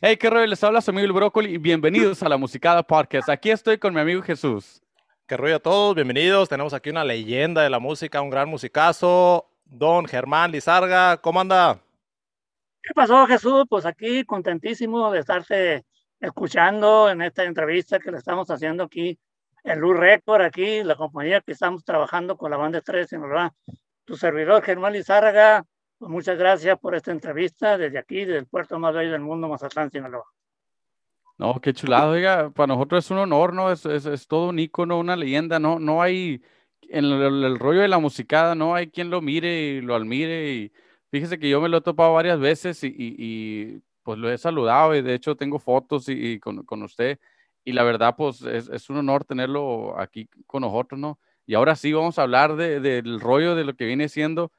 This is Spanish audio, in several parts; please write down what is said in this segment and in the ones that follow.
Hey, qué rollo, les habla su amigo el Brócoli y bienvenidos a la Musicada Podcast. Aquí estoy con mi amigo Jesús. Qué rollo a todos, bienvenidos. Tenemos aquí una leyenda de la música, un gran musicazo, don Germán Lizarga. ¿Cómo anda? ¿Qué pasó, Jesús? Pues aquí contentísimo de estarte escuchando en esta entrevista que le estamos haciendo aquí en Luz Record, aquí la compañía que estamos trabajando con la banda Estrella Sinaloa. Tu servidor, Germán Lizárraga, pues muchas gracias por esta entrevista desde aquí, desde el puerto más bello del mundo, Mazatlán, Sinaloa. No, qué chulado, oiga, para nosotros es un honor, ¿no? Es, es, es todo un ícono, una leyenda, ¿no? No hay, en el, el, rollo de la musicada, no hay quien lo mire y lo admire. Y fíjese que yo me lo he topado varias veces y, y, y pues lo he saludado y de hecho tengo fotos y, y con, con, usted. Y la verdad, pues es, es, un honor tenerlo aquí con nosotros, ¿no? Y ahora sí vamos a hablar de, del rollo de lo que viene siendo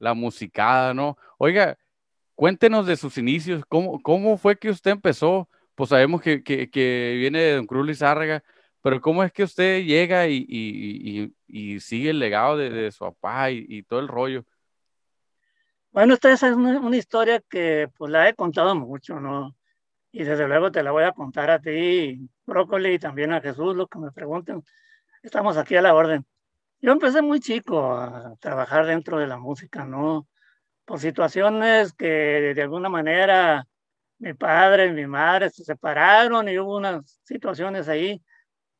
la musicada, ¿no? Oiga, cuéntenos de sus inicios, ¿cómo, cómo fue que usted empezó? Pues sabemos que, que, viene de Don Cruz Lizárraga, pero ¿cómo es que usted llega y, y, y sigue el legado de, de su papá y, todo el rollo? Bueno, esta es una, una, historia que pues la he contado mucho, ¿no? Y desde luego te la voy a contar a ti, Brócoli, y también a Jesús, lo que me pregunten. Estamos aquí a la orden. Yo empecé muy chico a trabajar dentro de la música, ¿no? Por situaciones que de alguna manera mi padre y mi madre se separaron y hubo unas situaciones ahí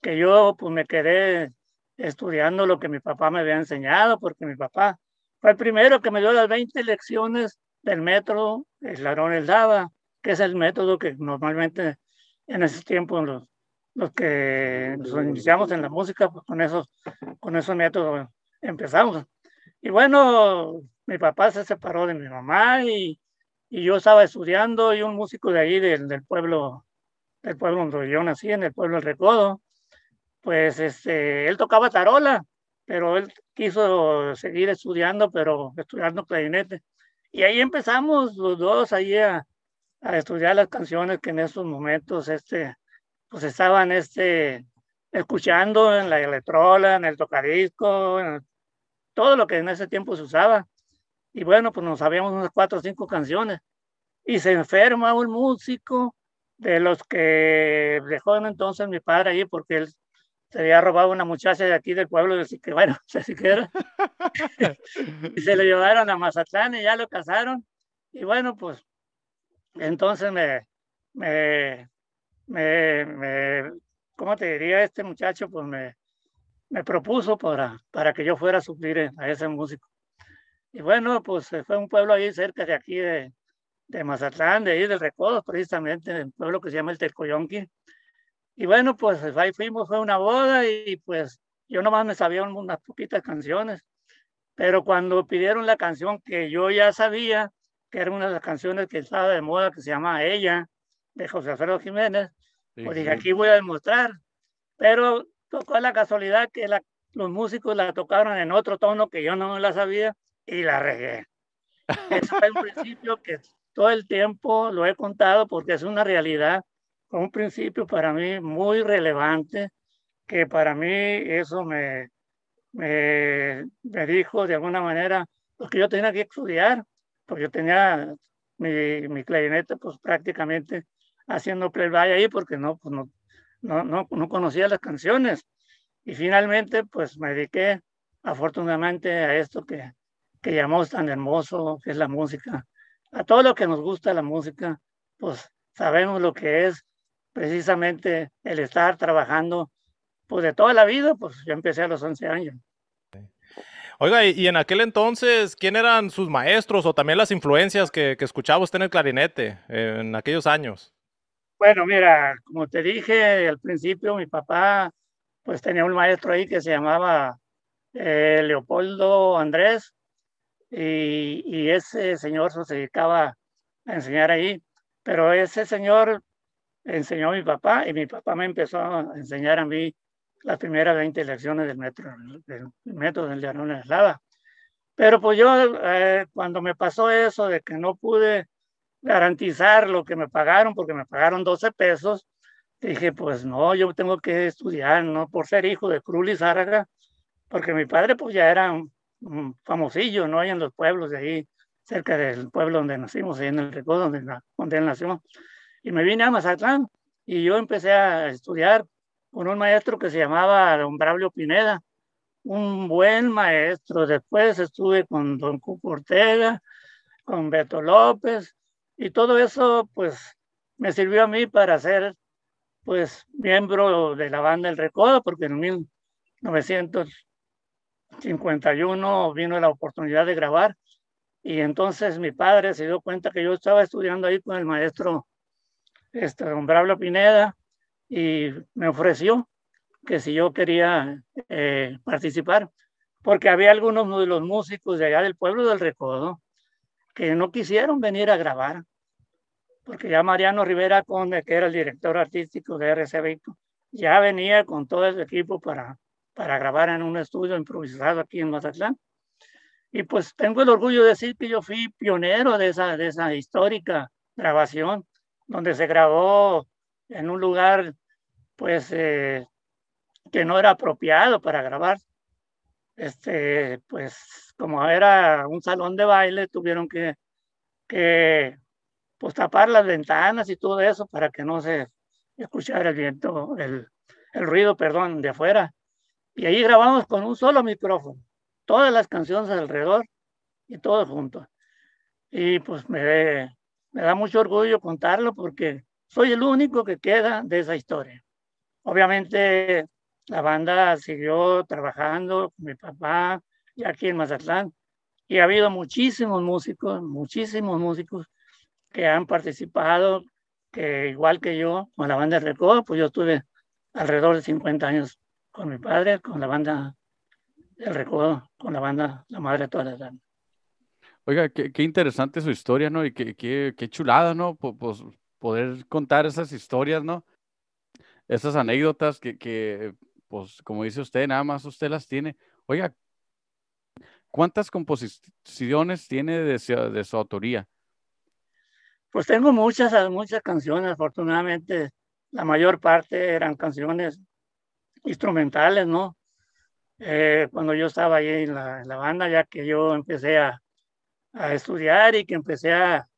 que yo pues me quedé estudiando lo que mi papá me había enseñado, porque mi papá fue el primero que me dio las 20 lecciones del método Ladrones daba, que es el método que normalmente en ese tiempo los, los que nos iniciamos en la música, pues con esos, con esos métodos empezamos. Y bueno, mi papá se separó de mi mamá y, y yo estaba estudiando y un músico de ahí del, del pueblo, del pueblo donde yo nací, en el pueblo del Recodo, pues este, él tocaba tarola, pero él quiso seguir estudiando, pero estudiando clarinete. Y ahí empezamos los dos ahí a, a estudiar las canciones que en esos momentos este, pues estaban este, escuchando en la electrola, en el tocadisco, en todo lo que en ese tiempo se usaba. Y bueno, pues nos sabíamos unas cuatro o cinco canciones. Y se enferma un músico de los que dejó entonces mi padre allí porque él se había robado una muchacha de aquí del pueblo, así que bueno, así que era. y se lo llevaron a Mazatlán y ya lo casaron. Y bueno, pues entonces me, me, me, ¿cómo te diría? Este muchacho pues me, me propuso para, para que yo fuera a suplir a ese músico. Y bueno, pues fue un pueblo ahí cerca de aquí de, de Mazatlán, de ahí del Recodo, precisamente, un pueblo que se llama el Tecoyonqui. Y bueno, pues ahí fuimos, fue una boda y pues yo nomás me sabía unas poquitas canciones. Pero cuando pidieron la canción que yo ya sabía, que era una de las canciones que estaba de moda, que se llama Ella, de José Alfredo Jiménez, sí, pues dije, sí. aquí voy a demostrar. Pero tocó la casualidad que la, los músicos la tocaron en otro tono que yo no la sabía y la regué. Eso fue un principio que todo el tiempo lo he contado porque es una realidad un principio para mí muy relevante, que para mí eso me, me, me dijo de alguna manera, porque yo tenía que estudiar, porque yo tenía mi, mi clarinete pues prácticamente haciendo playback ahí porque no, pues no, no, no, no conocía las canciones. Y finalmente pues me dediqué afortunadamente a esto que, que llamamos tan hermoso, que es la música. A todo lo que nos gusta la música, pues sabemos lo que es precisamente el estar trabajando pues de toda la vida, pues yo empecé a los 11 años. Oiga, y, en aquel entonces, ¿quién eran sus maestros o también las influencias que, que escuchaba usted en el clarinete en aquellos años? Bueno, mira, como te dije al principio, mi papá pues tenía un maestro ahí que se llamaba eh, Leopoldo Andrés y, ese señor se dedicaba a enseñar ahí, pero ese señor enseñó a mi papá y mi papá me empezó a enseñar a mí las primeras 20 lecciones del método, del método del de eslava. Pero pues yo, eh, cuando me pasó eso de que no pude garantizar lo que me pagaron, porque me pagaron 12 pesos, dije, pues no, yo tengo que estudiar, no por ser hijo de Cruz Lizárraga, porque mi padre pues ya era un, un famosillo, ¿no? hay en los pueblos de ahí cerca del pueblo donde nacimos, ahí en el Recodo, donde, donde él nació. Y me vine a Mazatlán y yo empecé a estudiar con un maestro que se llamaba Don Braulio Pineda, un buen maestro. Después estuve con Don Cuco Ortega, con Beto López, y todo eso pues me sirvió a mí para ser pues miembro de la banda El Recodo, porque en 1951 vino la oportunidad de grabar y entonces mi padre se dio cuenta que yo estaba estudiando ahí con el maestro este, don Braulio Pineda y me ofreció que si yo quería eh, participar, porque había algunos de los músicos de allá del pueblo del Recodo que no quisieron venir a grabar, porque ya Mariano Rivera Conde, que era el director artístico de RCB, ya venía con todo el equipo para, para grabar en un estudio improvisado aquí en Mazatlán. Y pues tengo el orgullo de decir que yo fui pionero de esa, de esa histórica grabación, donde se grabó en un lugar pues eh, que no era apropiado para grabar. Este, pues como era un salón de baile, tuvieron que, que pues tapar las ventanas y todo eso para que no se escuchara el viento, el, ruido, perdón, de afuera. Y ahí grabamos con un solo micrófono, todas las canciones alrededor y todo junto. Y pues me, me da mucho orgullo contarlo porque soy el único que queda de esa historia. Obviamente la banda siguió trabajando con mi papá aquí en Mazatlán y ha habido muchísimos músicos, muchísimos músicos que han participado, que igual que yo, con la banda Recodo, pues yo estuve alrededor de 50 años con mi padre, con la banda del Recodo, con la banda La Madre de todas las bandas. Oiga, qué, qué, interesante su historia, ¿no? Y qué, qué, qué chulada, ¿no? Pues poder contar esas historias, ¿no? Esas anécdotas que, que, pues, como dice usted, nada más usted las tiene. Oiga, ¿cuántas composiciones tiene de, su autoría? Pues tengo muchas, muchas canciones, afortunadamente la mayor parte eran canciones instrumentales, ¿no? Eh, cuando yo estaba ahí en la, banda, ya que yo empecé a, a, estudiar y que empecé a,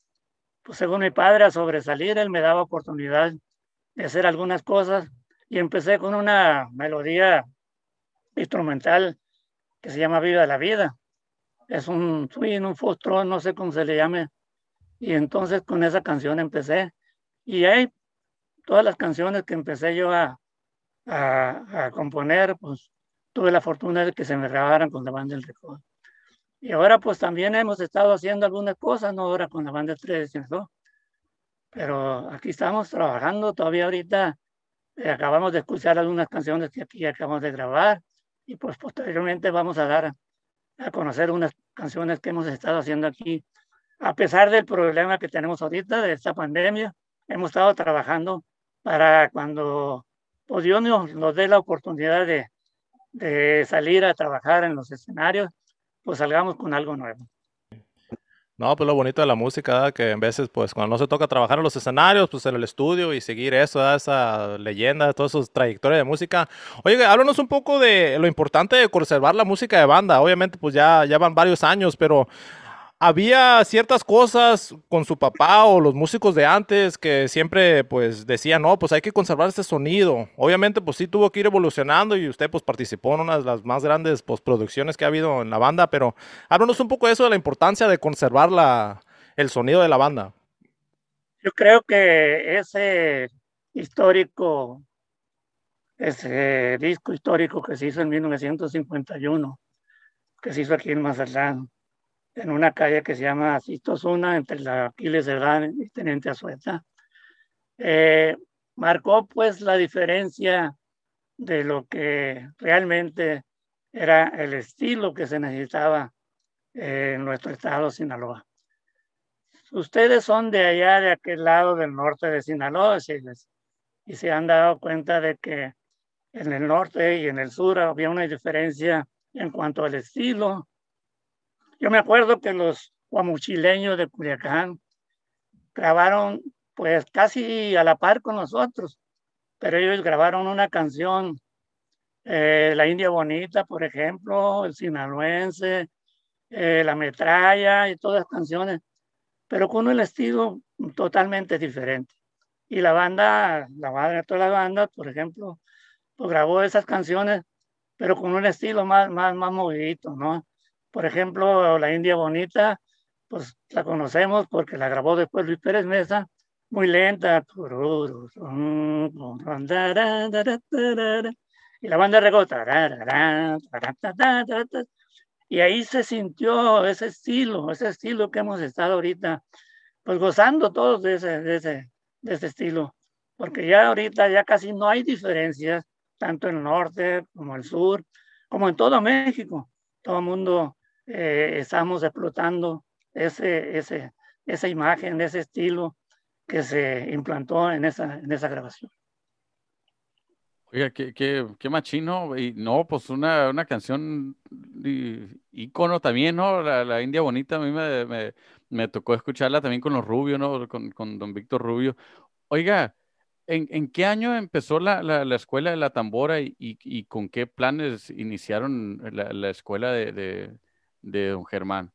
pues según mi padre, a sobresalir, él me daba oportunidad de hacer algunas cosas y empecé con una melodía instrumental que se llama Viva la Vida. Es un swing, un fostrón, no sé cómo se le llame y entonces con esa canción empecé. Y ahí todas las canciones que empecé yo a, a, a, componer, pues tuve la fortuna de que se me grabaran con la banda del Recodo. Y ahora pues también hemos estado haciendo algunas cosas, no ahora con la banda 3, ¿no? Pero aquí estamos trabajando, todavía ahorita eh, acabamos de escuchar algunas canciones que aquí acabamos de grabar y pues posteriormente vamos a dar a conocer unas canciones que hemos estado haciendo aquí a pesar del problema que tenemos ahorita de esta pandemia, hemos estado trabajando para cuando pues Dios nos, dé la oportunidad de, salir a trabajar en los escenarios, pues salgamos con algo nuevo. No, pues lo bonito de la música, que en veces, pues cuando no se toca trabajar en los escenarios, pues en el estudio y seguir eso, esa leyenda, toda su trayectoria de música. Oye, háblanos un poco de lo importante de conservar la música de banda. Obviamente, pues ya, ya van varios años, pero había ciertas cosas con su papá o los músicos de antes que siempre pues decían, no, pues hay que conservar este sonido. Obviamente pues sí tuvo que ir evolucionando y usted pues participó en una de las más grandes postproducciones que ha habido en la banda, pero háblanos un poco de eso, de la importancia de conservar la, el sonido de la banda. Yo creo que ese histórico, ese disco histórico que se hizo en 1951, que se hizo aquí en Mazatlán, en una calle que se llama Sistosuna, entre la Aquiles Gran y Teniente Azueta. Eh, marcó pues la diferencia de lo que realmente era el estilo que se necesitaba en nuestro estado Sinaloa. Ustedes son de allá, de aquel lado del norte de Sinaloa, y se han dado cuenta de que en el norte y en el sur había una diferencia en cuanto al estilo, yo me acuerdo que los guamuchileños de Culiacán grabaron pues casi a la par con nosotros, pero ellos grabaron una canción, eh, La India Bonita, por ejemplo, el sinaloense, eh, La Metralla y todas las canciones, pero con un estilo totalmente diferente. Y la banda, la banda, toda la banda, por ejemplo, pues grabó esas canciones, pero con un estilo más, más, más movidito, ¿no? Por ejemplo, La India Bonita, pues la conocemos porque la grabó después Luis Pérez Mesa, muy lenta. Y la banda regó. Y ahí se sintió ese estilo, ese estilo que hemos estado ahorita, pues gozando todos de ese, de ese, de ese estilo. Porque ya ahorita ya casi no hay diferencias, tanto en el norte como el sur, como en todo México. Todo el mundo eh, estamos explotando ese, ese, esa imagen, ese estilo que se implantó en esa, en esa grabación. Oiga, qué, qué, qué machino, y no, pues una, una canción ícono también, ¿no? La, la, India Bonita, a mí me, me, me, tocó escucharla también con los Rubio, ¿no? Con, con don Víctor Rubio. Oiga, ¿en, ¿en, qué año empezó la, la, la escuela de la tambora y, y, y, con qué planes iniciaron la, la escuela de, de, de don Germán?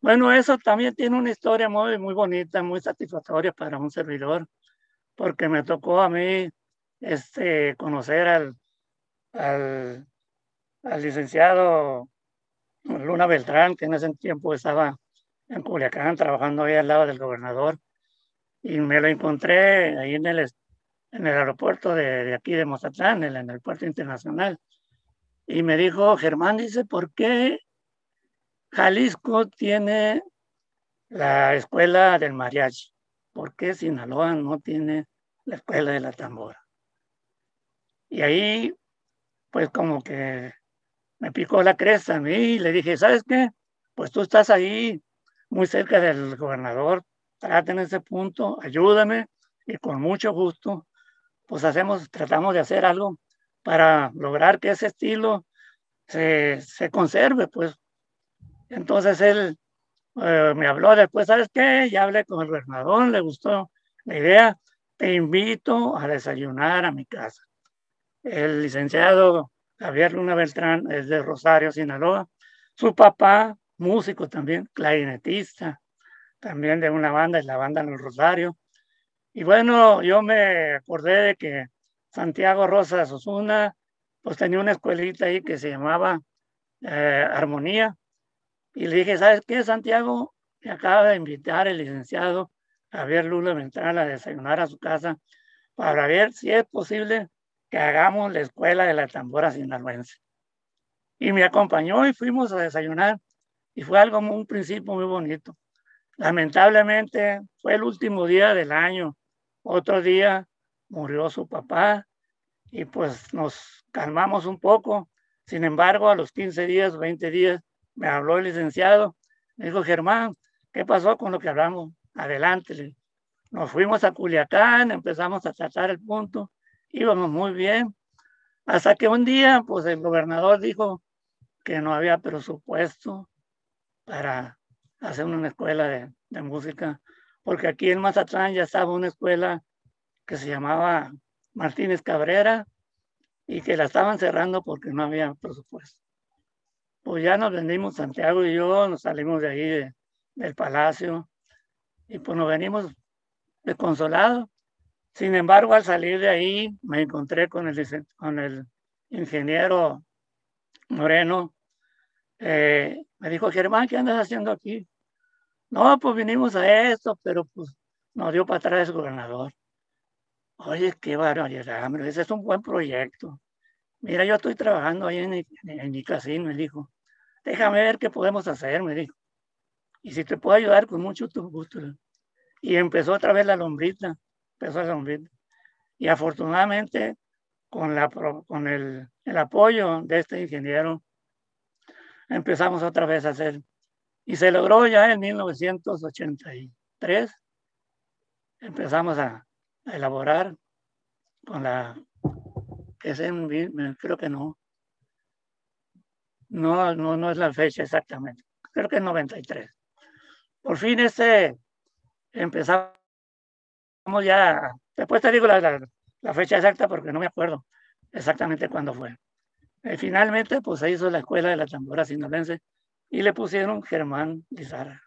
Bueno, eso también tiene una historia muy, muy bonita, muy satisfactoria para un servidor, porque me tocó a mí este, conocer al, al, al licenciado Luna Beltrán, que en ese tiempo estaba en Culiacán trabajando ahí al lado del gobernador, y me lo encontré ahí en el, en el aeropuerto de, de aquí de Mozatlán, en el, en puerto internacional, y me dijo, Germán, dice, ¿por qué Jalisco tiene la escuela del mariachi. ¿Por qué Sinaloa no tiene la escuela de la tambora? Y ahí, pues como que me picó la cresta a mí y le dije, ¿sabes qué? Pues tú estás ahí muy cerca del gobernador, trate en ese punto, ayúdame y con mucho gusto, pues hacemos, tratamos de hacer algo para lograr que ese estilo se, se conserve, pues entonces él eh, me habló después, ¿sabes qué? Ya hablé con el gobernador, le gustó la idea, te invito a desayunar a mi casa. El licenciado Javier Luna Beltrán es de Rosario, Sinaloa. Su papá, músico también, clarinetista, también de una banda, es la banda en el Rosario. Y bueno, yo me acordé de que Santiago Rosas Osuna, pues tenía una escuelita ahí que se llamaba eh, Armonía, y le dije, ¿sabes qué, Santiago? Me acaba de invitar el licenciado Javier Lula Ventral a desayunar a su casa para ver si es posible que hagamos la escuela de la tambora sinaloense. Y me acompañó y fuimos a desayunar y fue algo, un principio muy bonito. Lamentablemente fue el último día del año. Otro día murió su papá y pues nos calmamos un poco. Sin embargo, a los 15 días, 20 días, me habló el licenciado, me dijo, Germán, ¿qué pasó con lo que hablamos? Adelante. Nos fuimos a Culiacán, empezamos a tratar el punto, íbamos muy bien, hasta que un día, pues el gobernador dijo que no había presupuesto para hacer una escuela de, de música, porque aquí en Mazatlán ya estaba una escuela que se llamaba Martínez Cabrera y que la estaban cerrando porque no había presupuesto pues ya nos vendimos Santiago y yo, nos salimos de ahí del palacio y pues nos venimos desconsolados. Sin embargo, al salir de ahí me encontré con el, ingeniero Moreno. Eh, me dijo, Germán, ¿qué andas haciendo aquí? No, pues vinimos a esto, pero pues nos dio para atrás el gobernador. Oye, qué barbaridad, hombre, ese es un buen proyecto. Mira, yo estoy trabajando ahí en, en, en mi casino, me dijo déjame ver qué podemos hacer, me dijo. Y si te puedo ayudar, con mucho gusto. Y empezó otra vez la lombrita, empezó la lombrita. Y afortunadamente, con, el, apoyo de este ingeniero, empezamos otra vez a hacer. Y se logró ya en 1983. Empezamos a, a elaborar con la, que es en, creo que no, no, no, no es la fecha exactamente. Creo que es 93. Por fin este empezamos ya, después te digo la, fecha exacta porque no me acuerdo exactamente cuándo fue. Y finalmente pues se hizo la escuela de la tambora sinaloense y le pusieron Germán Lizarra.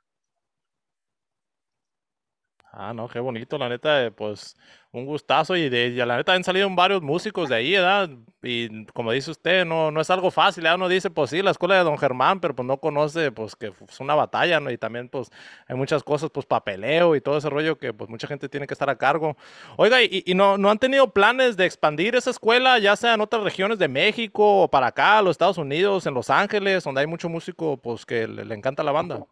Ah, no, qué bonito, la neta, eh, pues un gustazo y de y la neta han salido varios músicos de ahí, ¿verdad? Y como dice usted, no, no es algo fácil, ¿verdad? Uno dice, pues sí, la escuela de Don Germán, pero pues no conoce, pues que es una batalla, ¿no? Y también, pues hay muchas cosas, pues papeleo y todo ese rollo que pues mucha gente tiene que estar a cargo. Oiga, ¿y, no, no han tenido planes de expandir esa escuela, ya sea en otras regiones de México o para acá, los Estados Unidos, en Los Ángeles, donde hay mucho músico, pues que le encanta la banda?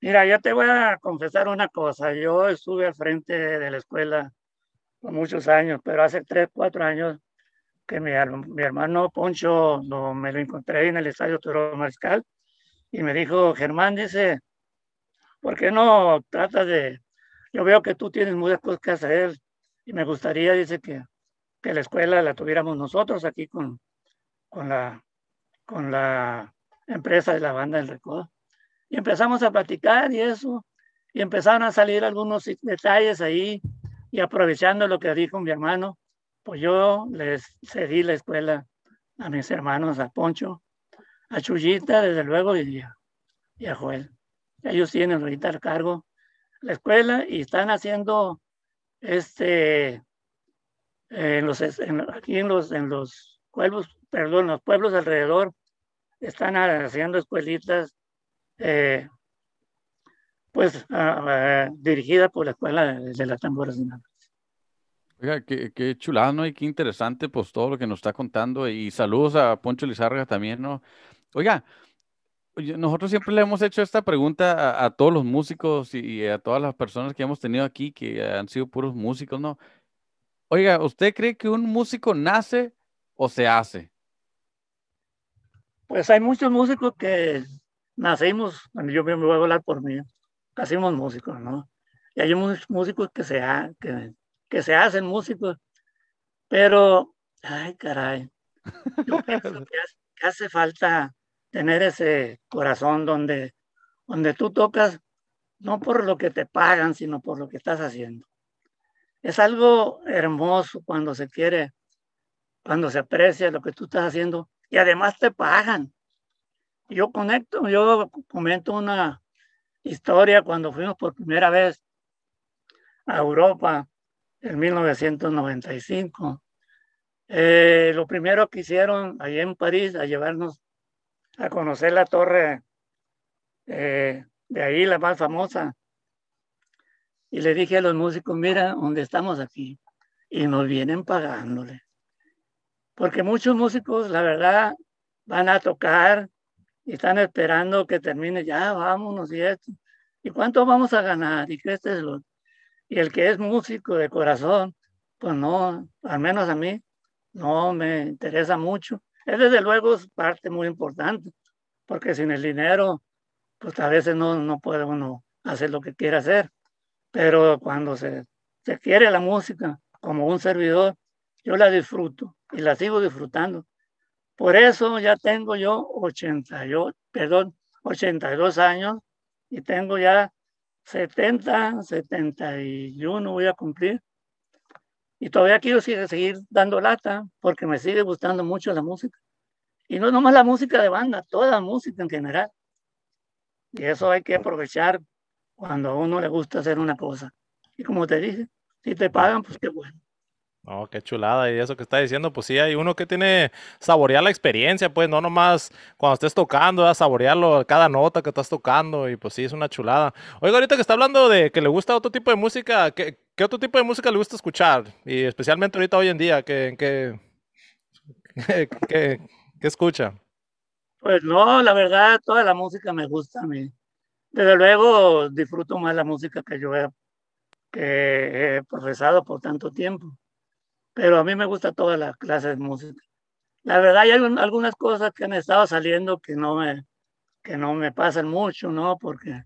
Mira, yo te voy a confesar una cosa. Yo estuve al frente de la escuela por muchos años, pero hace tres, cuatro años que mi, hermano Poncho me lo encontré en el estadio Toro Mariscal y me dijo, Germán, dice, ¿por qué no tratas de... Yo veo que tú tienes muchas cosas que hacer y me gustaría, dice, que, que la escuela la tuviéramos nosotros aquí con, con, la, con la empresa de la banda del Recodo. Y empezamos a platicar y eso, y empezaron a salir algunos detalles ahí, y aprovechando lo que dijo mi hermano, pues yo les cedí la escuela a mis hermanos, a Poncho, a Chuyita, desde luego, y a, y a Joel. Ellos tienen ahorita el cargo la escuela y están haciendo este en los en, aquí en los en los pueblos perdón los pueblos alrededor están haciendo escuelitas eh, pues uh, dirigida por la escuela de, de las tamboras Oiga, qué, qué ¿no? Y qué interesante, pues, todo lo que nos está contando. Y saludos a Poncho Lizárraga también, ¿no? Oiga, nosotros siempre le hemos hecho esta pregunta a, a todos los músicos y, y, a todas las personas que hemos tenido aquí, que han sido puros músicos, ¿no? Oiga, ¿usted cree que un músico nace o se hace? Pues hay muchos músicos que nacimos, yo me voy a hablar por mí, nacimos músicos, ¿no? Y hay muchos músicos que se, ha, que, que se hacen músicos, pero, ay, caray, yo pienso que hace, que hace falta tener ese corazón donde, donde tú tocas no por lo que te pagan, sino por lo que estás haciendo. Es algo hermoso cuando se quiere, cuando se aprecia lo que tú estás haciendo y además te pagan. Yo conecto, yo comento una historia cuando fuimos por primera vez a Europa en 1995. Eh, lo primero que hicieron allá en París a llevarnos a conocer la torre eh, de ahí, la más famosa. Y le dije a los músicos, mira, donde estamos aquí. Y nos vienen pagándole. Porque muchos músicos, la verdad, van a tocar y están esperando que termine, ya vámonos y esto. ¿Y cuánto vamos a ganar? Y que este es lo... Y el que es músico de corazón, pues no, al menos a mí, no me interesa mucho. Es desde luego parte muy importante, porque sin el dinero, pues a veces no, no puede uno hacer lo que quiere hacer. Pero cuando se, se quiere la música como un servidor, yo la disfruto y la sigo disfrutando. Por eso ya tengo yo 88, perdón, 82 años y tengo ya 70, 71 voy a cumplir. Y todavía quiero seguir dando lata porque me sigue gustando mucho la música. Y no nomás la música de banda, toda la música en general. Y eso hay que aprovechar cuando a uno le gusta hacer una cosa. Y como te dije, si te pagan, pues qué bueno. Oh, qué chulada. Y eso que está diciendo, pues sí, hay uno que tiene saborear la experiencia, pues no nomás cuando estés tocando, a saborearlo, cada nota que estás tocando, y pues sí, es una chulada. Oiga, ahorita que está hablando de que le gusta otro tipo de música, ¿qué, qué otro tipo de música le gusta escuchar? Y especialmente ahorita hoy en día, ¿qué, qué, qué, qué, qué escucha? Pues no, la verdad, toda la música me gusta a mí. Desde luego disfruto más la música que yo he, que he profesado por tanto tiempo pero a mí me gusta toda la clase de música. La verdad hay algunas cosas que han estado saliendo que no me, que no me pasan mucho, ¿no? Porque,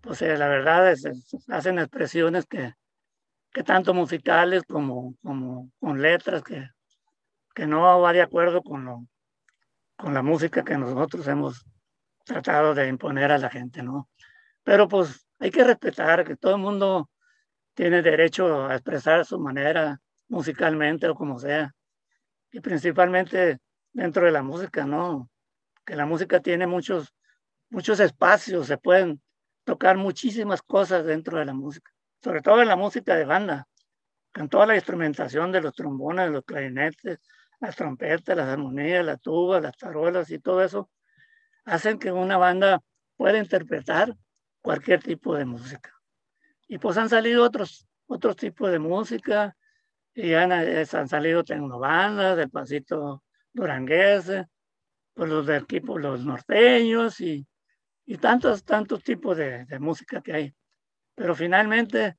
pues eh, la verdad es, es, hacen expresiones que, que tanto musicales como, como con letras que, que no va de acuerdo con, lo, con la música que nosotros hemos tratado de imponer a la gente, ¿no? Pero pues hay que respetar que todo el mundo tiene derecho a expresar su manera musicalmente o como sea. Y principalmente dentro de la música, ¿no? que la música tiene muchos, muchos espacios, se pueden tocar muchísimas cosas dentro de la música, sobre todo en la música de banda, con toda la instrumentación de los trombones, los clarinetes, las trompetas, las armonías, las tubas, las tarolas y todo eso, hacen que una banda pueda interpretar cualquier tipo de música. Y pues han salido otros, otros tipos de música, y han, han salido tecnobandas, del pasito durangués, pues los del equipo, los norteños y, y tantos, tantos tipos de, de, música que hay. Pero finalmente,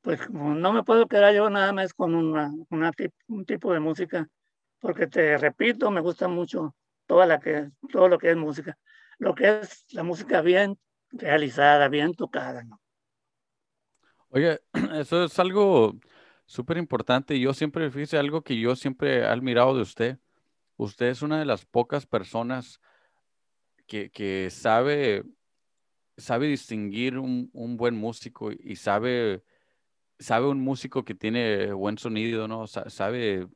pues no me puedo quedar yo nada más con una, una un tipo de música, porque te repito, me gusta mucho toda la que, todo lo que es música, lo que es la música bien realizada, bien tocada. ¿no? Oye, eso es algo súper importante. Yo siempre, fíjese, algo que yo siempre he admirado de usted. Usted es una de las pocas personas que, que sabe, sabe distinguir un, un, buen músico y sabe, sabe un músico que tiene buen sonido, ¿no? Sabe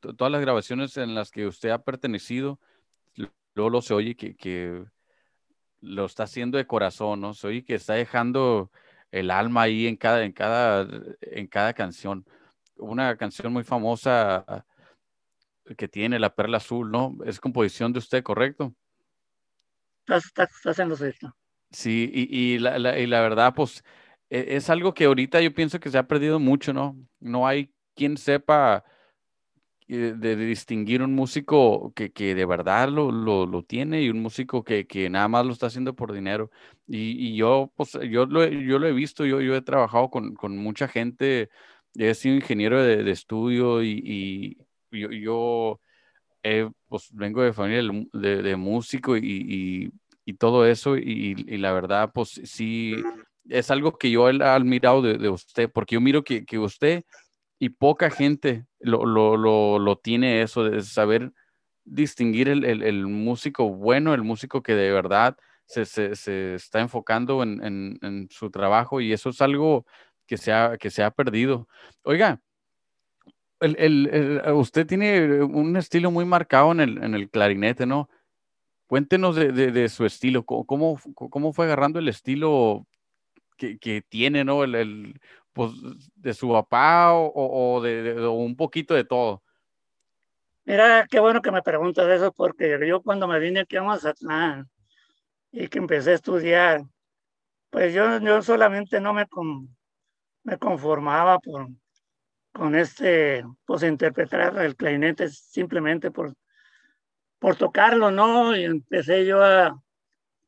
todas las grabaciones en las que usted ha pertenecido, luego lo se oye que, que lo está haciendo de corazón, ¿no? Se oye que está dejando el alma ahí en cada, en cada, en cada canción. Una canción muy famosa que tiene La Perla Azul, ¿no? Es composición de usted, ¿correcto? Está, haciendo esto. Sí, y, y, la, y, la, verdad, pues, e, es algo que ahorita yo pienso que se ha perdido mucho, ¿no? No hay quien sepa de, distinguir un músico que, que de verdad lo, lo, lo, tiene y un músico que, que, nada más lo está haciendo por dinero. Y, y yo, pues, yo lo, yo lo he visto, yo, yo he trabajado con, con mucha gente, he sido ingeniero de, de estudio y, y yo, yo pues, vengo de familia de, de músico y, y, todo eso y, la verdad, pues sí, es algo que yo he admirado de, de usted, porque yo miro que, que usted y poca gente lo, lo, lo, tiene eso de saber distinguir el, el, el, músico bueno, el músico que de verdad se, se, se está enfocando en, en, su trabajo y eso es algo que se ha, que se ha perdido. Oiga, el, usted tiene un estilo muy marcado en el, en clarinete, ¿no? Cuéntenos de, de, su estilo, ¿Cómo, ¿Cómo, fue agarrando el estilo que, que tiene, ¿no? Pues, de su papá o, de, un poquito de todo? Mira, qué bueno que me preguntas eso, porque yo cuando me vine aquí a Mazatlán y que empecé a estudiar, pues yo, yo solamente no me, me conformaba por, con este, pues interpretar el clarinete simplemente por, por tocarlo, ¿no? Y empecé yo a,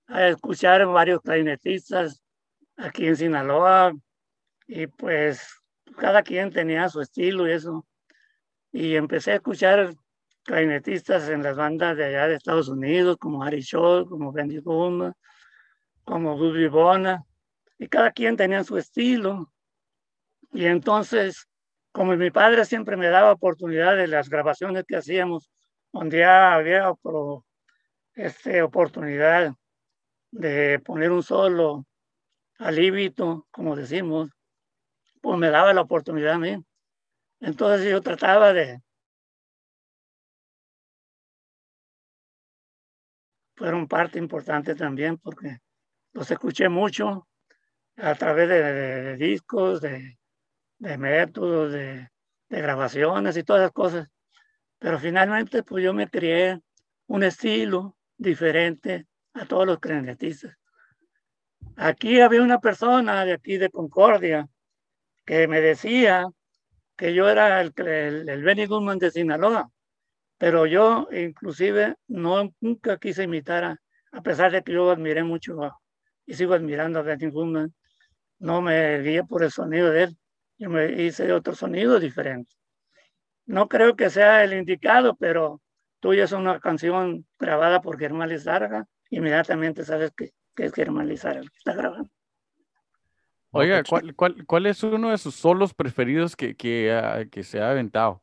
a escuchar varios clarinetistas aquí en Sinaloa, y pues cada quien tenía su estilo y eso. Y empecé a escuchar clarinetistas en las bandas de allá de Estados Unidos, como Harry Shaw, como Benny Goodman, como Buddy Bona, y cada quien tenía su estilo. Y entonces, como mi padre siempre me daba oportunidad de las grabaciones que hacíamos, donde ya había este, oportunidad de poner un solo alíbito, como decimos, pues me daba la oportunidad a mí. Entonces yo trataba de... Fueron parte importante también porque los escuché mucho a través de, discos, de, métodos, de, grabaciones y todas esas cosas. Pero finalmente pues yo me crié un estilo diferente a todos los clarinetistas. Aquí había una persona de aquí de Concordia que me decía que yo era el, Benny Goodman de Sinaloa, pero yo inclusive no, nunca quise imitar, a, a pesar de que yo admiré mucho y sigo admirando a Benny Goodman, no me guié por el sonido de él, yo me hice otro sonido diferente. No creo que sea el indicado, pero tuya es una canción grabada por Germán Lizarga, inmediatamente sabes que, que es Germán Lizarga el que está grabando. Oiga, ¿cuál, cuál, cuál es uno de sus solos preferidos que, que, uh, que se ha aventado?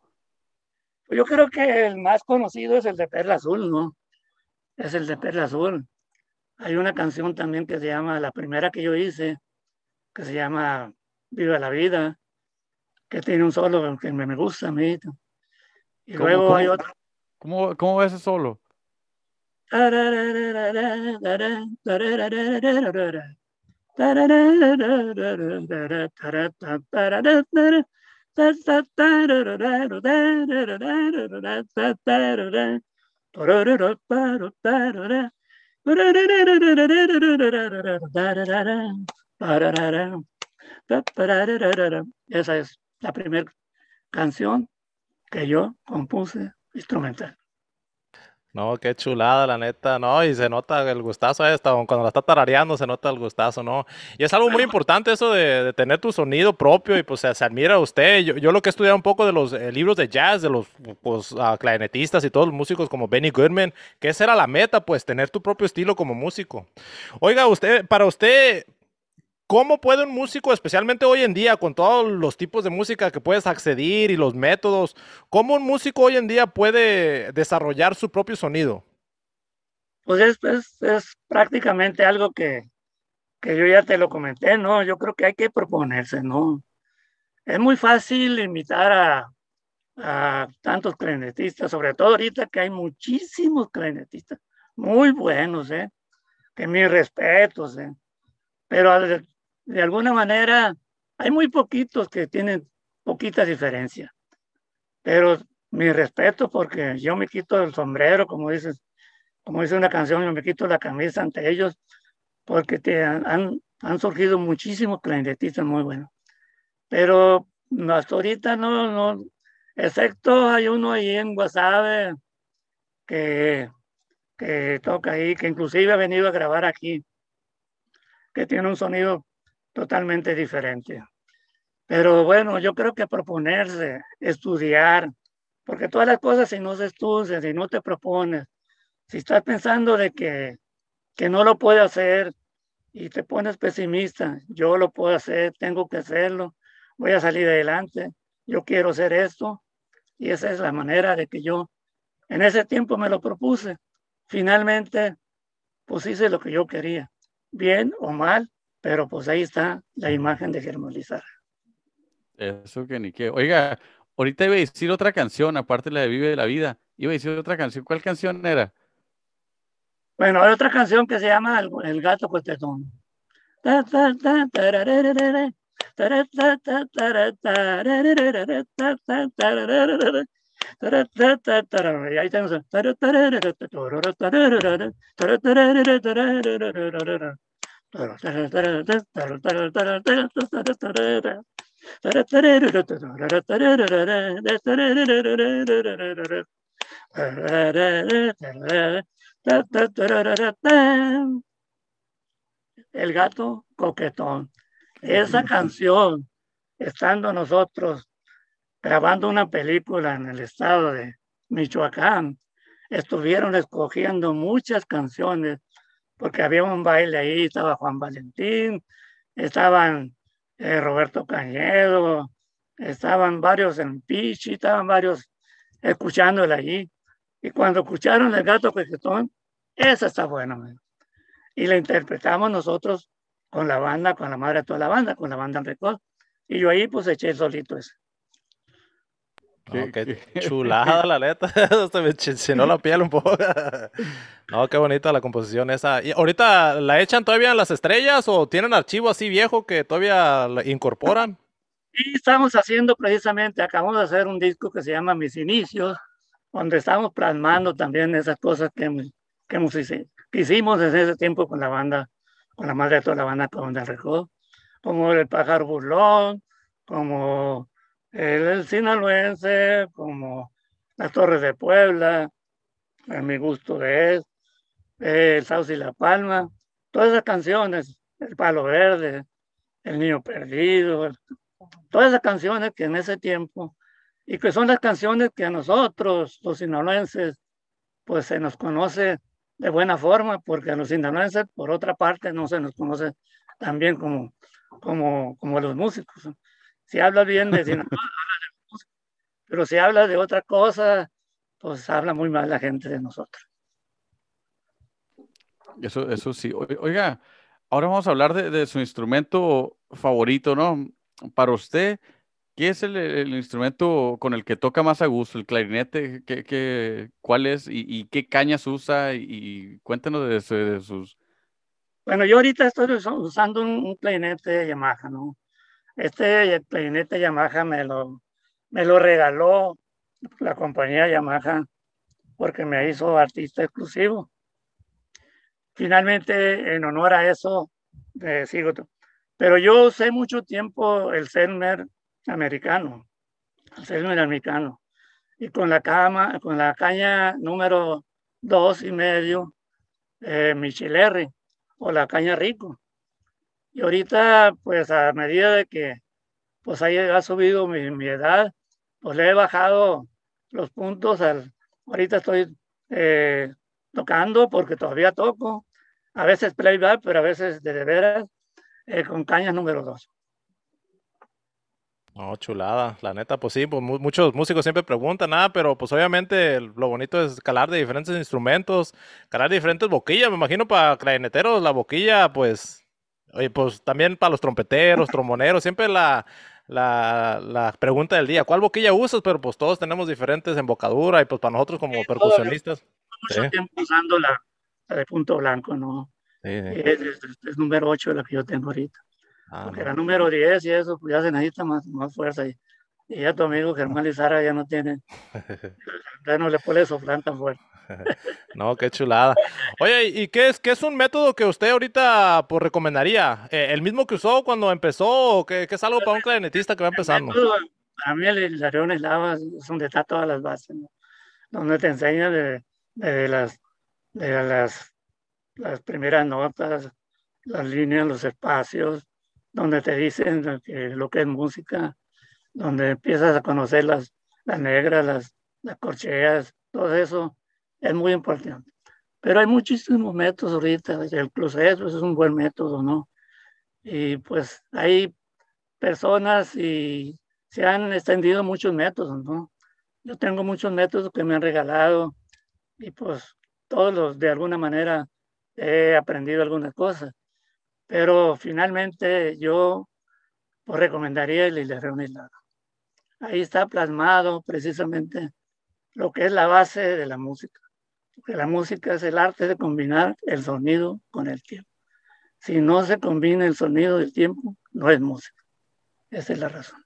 Pues yo creo que el más conocido es el de Perla Azul, ¿no? Es el de Perla Azul. Hay una canción también que se llama, la primera que yo hice, que se llama Viva la Vida, que tiene un solo que me, me gusta a mí. Y luego ¿cómo, hay otro. ¿Cómo, cómo va ese solo? Esa es la primera canción que yo compuse instrumental. No, qué chulada, la neta, no, y se nota el gustazo esta, cuando la está tarareando se nota el gustazo, ¿no? Y es algo muy importante eso de, tener tu sonido propio y pues se, admira a usted. Yo, yo, lo que he estudiado un poco de los eh, libros de jazz, de los pues, uh, clarinetistas y todos los músicos como Benny Goodman, que esa era la meta, pues tener tu propio estilo como músico. Oiga, usted, para usted, ¿Cómo puede un músico, especialmente hoy en día, con todos los tipos de música que puedes acceder y los métodos, cómo un músico hoy en día puede desarrollar su propio sonido? Pues es, es, prácticamente algo que, que, yo ya te lo comenté, ¿no? Yo creo que hay que proponerse, ¿no? Es muy fácil invitar a, a tantos clarinetistas, sobre todo ahorita que hay muchísimos clarinetistas, muy buenos, ¿eh? Que mis respetos, ¿eh? Pero de alguna manera hay muy poquitos que tienen poquita diferencia. Pero mi respeto porque yo me quito el sombrero, como dices, como dice una canción, yo me quito la camisa ante ellos porque te han, han surgido muchísimos clarinetistas muy buenos. Pero hasta ahorita no, no, excepto hay uno ahí en Guasave que, que toca ahí, que inclusive ha venido a grabar aquí, que tiene un sonido totalmente diferente. Pero bueno, yo creo que proponerse, estudiar, porque todas las cosas si no se estudian, si no te propones, si estás pensando de que, que no lo puede hacer y te pones pesimista, yo lo puedo hacer, tengo que hacerlo, voy a salir adelante, yo quiero hacer esto, y esa es la manera de que yo en ese tiempo me lo propuse. Finalmente, pues hice lo que yo quería, bien o mal, pero pues ahí está la imagen de Germán Lizarra. Eso que ni qué. Oiga, ahorita iba a decir otra canción, aparte de la de Vive de la Vida. Iba a decir otra canción. ¿Cuál canción era? Bueno, hay otra canción que se llama El, gato cuestetón. Y ahí tenemos. El gato coquetón. Esa canción, estando nosotros grabando una película en el estado de Michoacán, estuvieron escogiendo muchas canciones porque había un baile ahí, estaba Juan Valentín, estaban eh, Roberto Cañedo, estaban varios en Pichi, estaban varios escuchándola allí. Y cuando escucharon el gato quejetón, esa está buena. Y la interpretamos nosotros con la banda, con la madre de toda la banda, con la banda en record. Y yo ahí pues eché solito eso. Qué, chulada la letra. Se me chinó la piel un poco. no, qué bonita la composición esa. ¿Y ahorita la echan todavía en las estrellas o tienen archivo así viejo que todavía la incorporan? Y estamos haciendo precisamente, acabamos de hacer un disco que se llama Mis Inicios, donde estamos plasmando también esas cosas que, que, hemos, que hicimos desde ese tiempo con la banda, con la madre de toda la banda con el Recodo, como El Pájaro Burlón, como el, sinaloense, como las Torres de Puebla, a mi gusto de él, el Sauce y la Palma, todas esas canciones, El Palo Verde, El Niño Perdido, todas esas canciones que en ese tiempo, y que son las canciones que a nosotros, los sinaloenses, pues se nos conoce de buena forma, porque a los sinaloenses, por otra parte, no se nos conoce tan bien como, como, como los músicos. Si habla bien de Sinaloa, pero si habla de otra cosa, pues habla muy mal la gente de nosotros. Eso, eso sí. Oiga, ahora vamos a hablar de, su instrumento favorito, ¿no? Para usted, ¿qué es el, el instrumento con el que toca más a gusto? ¿El clarinete? ¿Qué, qué, cuál es? Y, y, qué cañas usa? Y, cuéntanos de, de, sus... Bueno, yo ahorita estoy usando un, un clarinete Yamaha, ¿no? Este clarinete Yamaha me lo, me lo regaló la compañía Yamaha porque me hizo artista exclusivo. Finalmente, en honor a eso, eh, sigo. Pero yo usé mucho tiempo el Selmer americano, el Selmer americano. Y con la, cama, con la caña número dos y medio, eh, o la caña Rico. Y ahorita, pues a medida de que pues ha subido mi, mi edad, pues le he bajado los puntos al, ahorita estoy eh, tocando porque todavía toco, a veces playback, pero a veces de, de veras eh, con cañas número dos. No, chulada, la neta, pues sí, pues muchos músicos siempre preguntan, nada, ah, pero pues obviamente lo bonito es calar de diferentes instrumentos, calar de diferentes boquillas, me imagino para clarineteros la boquilla, pues, oye, pues también para los trompeteros, tromboneros, siempre la, la, la, pregunta del día, ¿cuál boquilla usas? Pero pues todos tenemos diferentes embocadura y pues para nosotros como percusionistas. Mucho sí. tiempo usando la, la, de punto blanco, ¿no? Sí, sí. Es, es, es, número 8 la que yo tengo ahorita. Ah, Porque no. era número 10 y eso, pues ya se necesita más, más fuerza. Y, y ya tu amigo Germán Lizara ya no tiene, ya no le puede soplar tan fuerte. no, qué chulada. Oye, ¿y qué es, qué es un método que usted ahorita pues, recomendaría? Eh, ¿El mismo que usó cuando empezó o qué, qué es algo para un clarinetista que va empezando? a mí el Hilarión Eslava es donde está todas las bases, ¿no? donde te enseña de, de, las, de las, las primeras notas, las líneas, los espacios, donde te dicen que, lo que es música, donde empiezas a conocer las, las negras, las, las corcheas, todo eso es muy importante. Pero hay muchísimos métodos ahorita, el proceso es un buen método, ¿no? Y pues hay personas y se han extendido muchos métodos, ¿no? Yo tengo muchos métodos que me han regalado y pues todos los de alguna manera he aprendido algunas cosas. Pero finalmente yo pues, recomendaría el Hilario Ahí está plasmado precisamente lo que es la base de la música porque la música es el arte de combinar el sonido con el tiempo. Si no se combina el sonido del tiempo, no es música. Esa es la razón.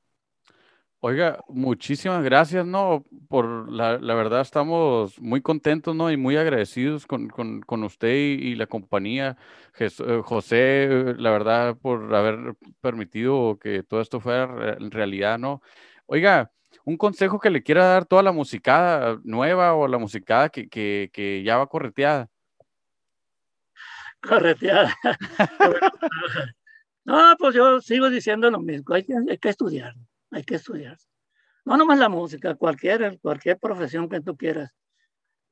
Oiga, muchísimas gracias, ¿no? Por la, la verdad estamos muy contentos, ¿no? Y muy agradecidos con, con, con usted y, y, la compañía. Eh, José, la verdad, por haber permitido que todo esto fuera realidad, ¿no? Oiga, un consejo que le quiera dar toda la musicada nueva o la musicada que, que, que ya va correteada. Correteada. no, pues yo sigo diciendo lo mismo, hay que, hay que estudiar, hay que estudiar. No nomás la música, cualquier, cualquier profesión que tú quieras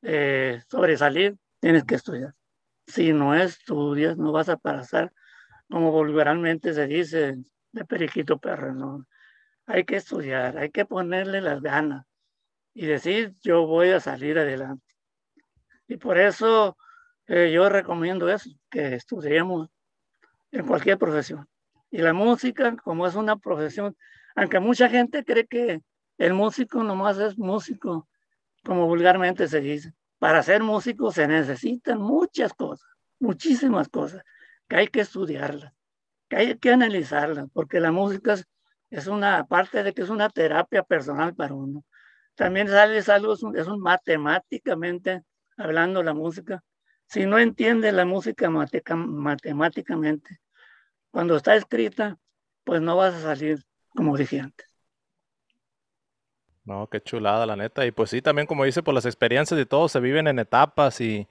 eh, sobresalir, tienes que estudiar. Si no estudias, no vas a pasar, como vulgarmente se dice, de periquito perro, ¿no? Hay que estudiar, hay que ponerle las ganas y decir, yo voy a salir adelante. Y por eso eh, yo recomiendo eso, que estudiemos en cualquier profesión. Y la música, como es una profesión, aunque mucha gente cree que el músico nomás es músico, como vulgarmente se dice, para ser músico se necesitan muchas cosas, muchísimas cosas, que hay que estudiarlas, que hay que analizarlas, porque la música es es una parte de que es una terapia personal para uno. También sale algo, es un, es un matemáticamente hablando la música. Si no entiende la música matemáticamente, cuando está escrita, pues no vas a salir como dije antes. No, qué chulada, la neta. Y pues sí, también como dice, por las experiencias de todos se viven en etapas y,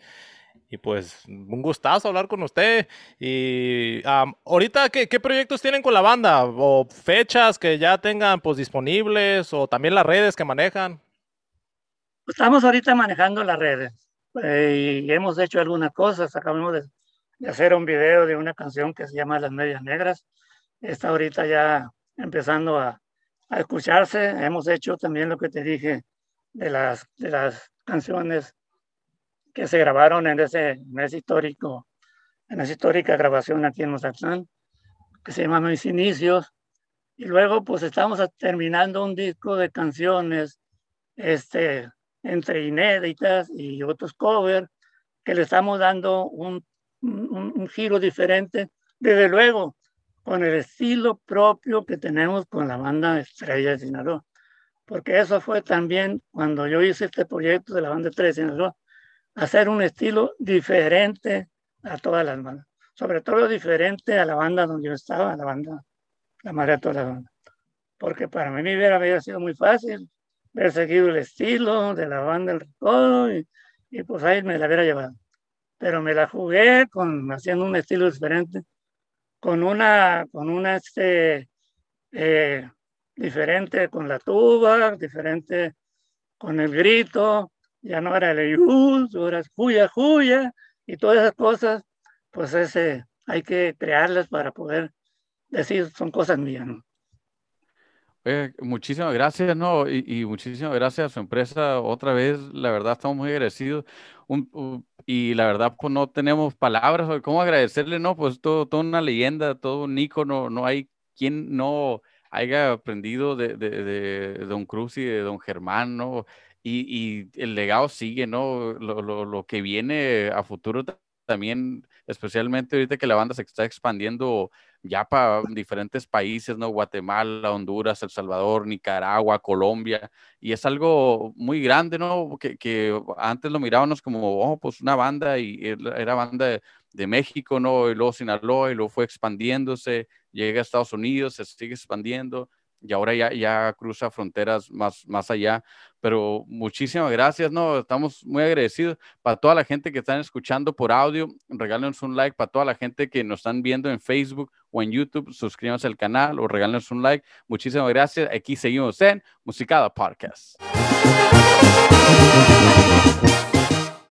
y pues un gustazo hablar con usted. Y um, ahorita, ¿qué, ¿qué, proyectos tienen con la banda? ¿O fechas que ya tengan pues disponibles? ¿O también las redes que manejan? Estamos ahorita manejando las redes. Eh, y hemos hecho algunas cosas. Acabamos de, de, hacer un video de una canción que se llama Las Medias Negras. Está ahorita ya empezando a, a escucharse. Hemos hecho también lo que te dije de las, de las canciones que se grabaron en ese, en ese histórico, en esa histórica grabación aquí en Mazatlán, que se llama Mis Inicios. Y luego pues estamos terminando un disco de canciones, este, entre inéditas y otros covers, que le estamos dando un, un, giro diferente, desde luego, con el estilo propio que tenemos con la banda Estrella de Sinaloa. Porque eso fue también cuando yo hice este proyecto de la banda Estrella de Sinaloa, hacer un estilo diferente a todas las bandas. Sobre todo diferente a la banda donde yo estaba, la banda, la madre de todas las bandas. Porque para mí hubiera, había sido muy fácil haber seguido el estilo de la banda del recodo y, y pues ahí me la hubiera llevado. Pero me la jugué con, haciendo un estilo diferente, con una, con una este, eh, diferente con la tuba, diferente con el grito, ya no era el yus, ahora es juya, juya, y todas esas cosas, pues ese, hay que crearlas para poder decir son cosas mías, ¿no? muchísimas gracias, ¿no? Y, muchísimas gracias a su empresa otra vez. La verdad, estamos muy agradecidos. y la verdad, pues no tenemos palabras. ¿Cómo agradecerle, no? Pues todo, toda una leyenda, todo un ícono. No hay quien no haya aprendido de, de, de Don Cruz y de Don Germán, ¿no? Y, y el legado sigue, ¿no? Lo, lo, que viene a futuro también, especialmente ahorita que la banda se está expandiendo ya para diferentes países, ¿no? Guatemala, Honduras, El Salvador, Nicaragua, Colombia, y es algo muy grande, ¿no? Que, que antes lo mirábamos como, oh, pues una banda, y era banda de, de, México, ¿no? Y luego Sinaloa, y luego fue expandiéndose, llega a Estados Unidos, se sigue expandiendo, y ahora ya, ya cruza fronteras más, más allá. Pero muchísimas gracias, ¿no? Estamos muy agradecidos. Para toda la gente que están escuchando por audio, regálenos un like. Para toda la gente que nos están viendo en Facebook o en YouTube, suscríbanse al canal o regálenos un like. Muchísimas gracias. Aquí seguimos en Musicada Podcast.